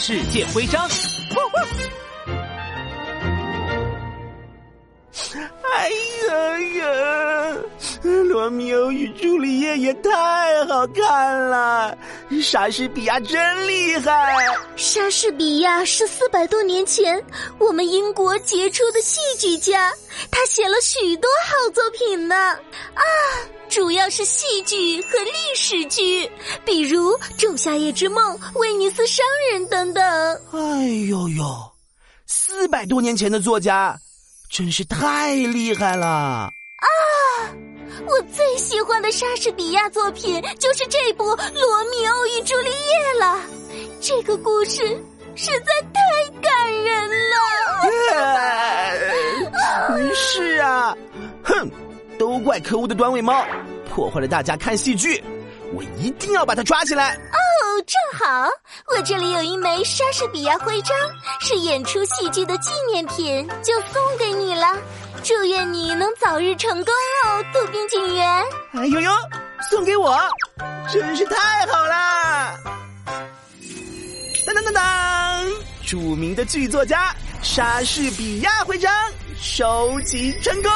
世界徽章。哎呀呀！罗密欧与朱丽叶也太好看了，莎士比亚真厉害。莎士比亚是四百多年前我们英国杰出的戏剧家，他写了许多好作品呢。啊，主要是戏剧和历史剧，比如《仲夏夜之梦》《威尼斯商人》等等。哎呦呦，四百多年前的作家。真是太厉害了！啊，我最喜欢的莎士比亚作品就是这部《罗密欧与朱丽叶》了。这个故事实在太感人了。是啊，哼，都怪可恶的短尾猫，破坏了大家看戏剧。我一定要把他抓起来。哦，正好，我这里有一枚莎士比亚徽章，是演出戏剧的纪念品，就送给你了。祝愿你能早日成功哦，杜宾警员。哎呦呦，送给我，真是太好啦！当当当当，著名的剧作家莎士比亚徽章收集成功。